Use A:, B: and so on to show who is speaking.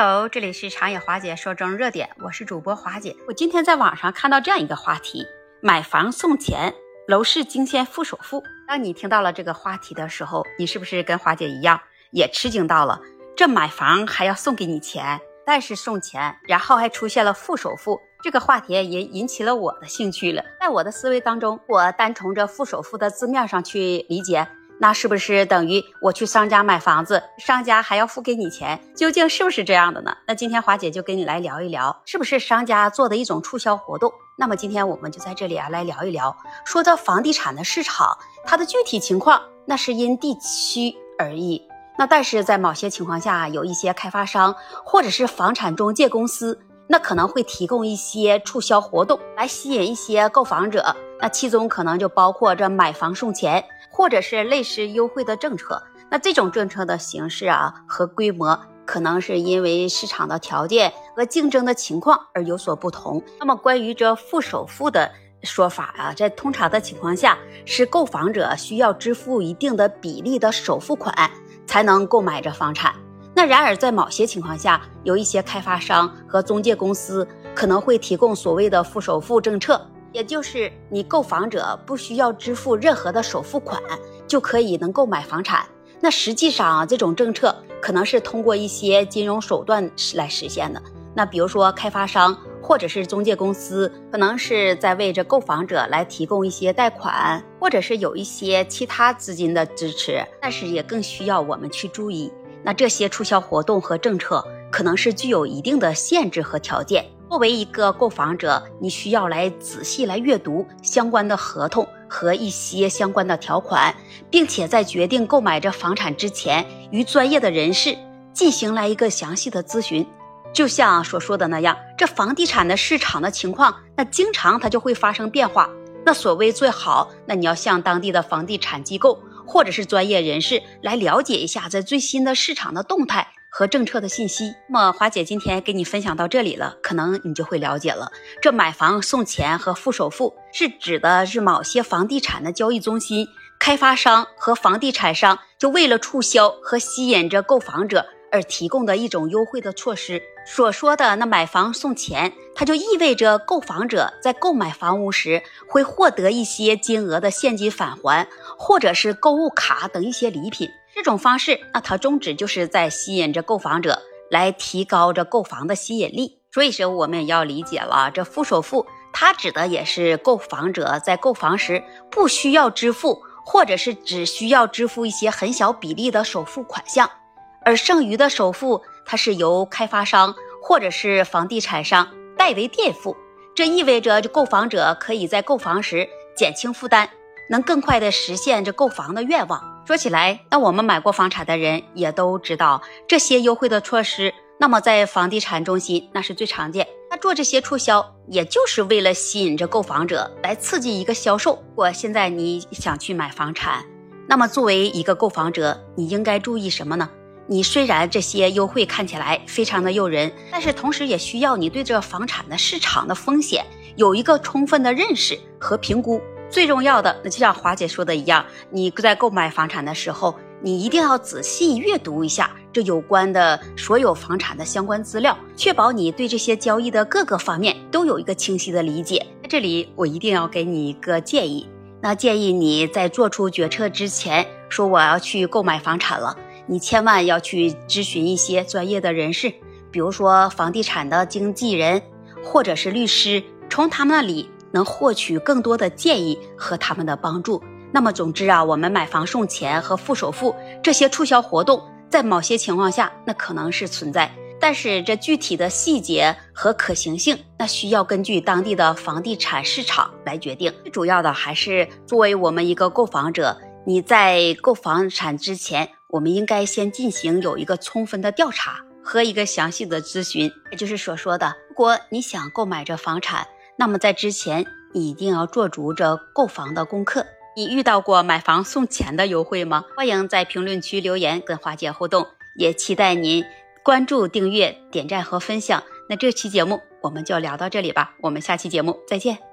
A: Hello，这里是长野华姐说中热点，我是主播华姐。我今天在网上看到这样一个话题：买房送钱，楼市惊现负首付。当你听到了这个话题的时候，你是不是跟华姐一样也吃惊到了？这买房还要送给你钱，但是送钱，然后还出现了负首付，这个话题也引起了我的兴趣了。在我的思维当中，我单从这负首付的字面上去理解。那是不是等于我去商家买房子，商家还要付给你钱？究竟是不是这样的呢？那今天华姐就跟你来聊一聊，是不是商家做的一种促销活动？那么今天我们就在这里啊来聊一聊，说到房地产的市场，它的具体情况那是因地区而异。那但是在某些情况下，有一些开发商或者是房产中介公司，那可能会提供一些促销活动来吸引一些购房者。那其中可能就包括这买房送钱。或者是类似优惠的政策，那这种政策的形式啊和规模，可能是因为市场的条件和竞争的情况而有所不同。那么关于这付首付的说法啊，在通常的情况下，是购房者需要支付一定的比例的首付款才能购买这房产。那然而在某些情况下，有一些开发商和中介公司可能会提供所谓的付首付政策。也就是你购房者不需要支付任何的首付款，就可以能购买房产。那实际上这种政策可能是通过一些金融手段来实现的。那比如说开发商或者是中介公司，可能是在为着购房者来提供一些贷款，或者是有一些其他资金的支持。但是也更需要我们去注意，那这些促销活动和政策可能是具有一定的限制和条件。作为一个购房者，你需要来仔细来阅读相关的合同和一些相关的条款，并且在决定购买这房产之前，与专业的人士进行来一个详细的咨询。就像所说的那样，这房地产的市场的情况，那经常它就会发生变化。那所谓最好，那你要向当地的房地产机构或者是专业人士来了解一下这最新的市场的动态。和政策的信息，那么华姐今天给你分享到这里了，可能你就会了解了。这买房送钱和付首付，是指的是某些房地产的交易中心、开发商和房地产商，就为了促销和吸引着购房者而提供的一种优惠的措施。所说的那买房送钱，它就意味着购房者在购买房屋时会获得一些金额的现金返还，或者是购物卡等一些礼品。这种方式，那它宗旨就是在吸引着购房者，来提高着购房的吸引力。所以说，我们也要理解了，这付首付，它指的也是购房者在购房时不需要支付，或者是只需要支付一些很小比例的首付款项，而剩余的首付，它是由开发商或者是房地产商代为垫付。这意味着，这购房者可以在购房时减轻负担，能更快的实现这购房的愿望。说起来，那我们买过房产的人也都知道这些优惠的措施。那么在房地产中心，那是最常见。他做这些促销，也就是为了吸引着购房者，来刺激一个销售。我现在你想去买房产，那么作为一个购房者，你应该注意什么呢？你虽然这些优惠看起来非常的诱人，但是同时也需要你对这房产的市场的风险有一个充分的认识和评估。最重要的，那就像华姐说的一样，你在购买房产的时候，你一定要仔细阅读一下这有关的所有房产的相关资料，确保你对这些交易的各个方面都有一个清晰的理解。在这里，我一定要给你一个建议，那建议你在做出决策之前，说我要去购买房产了，你千万要去咨询一些专业的人士，比如说房地产的经纪人或者是律师，从他们那里。能获取更多的建议和他们的帮助。那么，总之啊，我们买房送钱和付首付这些促销活动，在某些情况下，那可能是存在。但是，这具体的细节和可行性，那需要根据当地的房地产市场来决定。最主要的还是作为我们一个购房者，你在购房产之前，我们应该先进行有一个充分的调查和一个详细的咨询。也就是所说的，如果你想购买这房产。那么在之前，你一定要做足这购房的功课。你遇到过买房送钱的优惠吗？欢迎在评论区留言跟花姐互动，也期待您关注、订阅、点赞和分享。那这期节目我们就聊到这里吧，我们下期节目再见。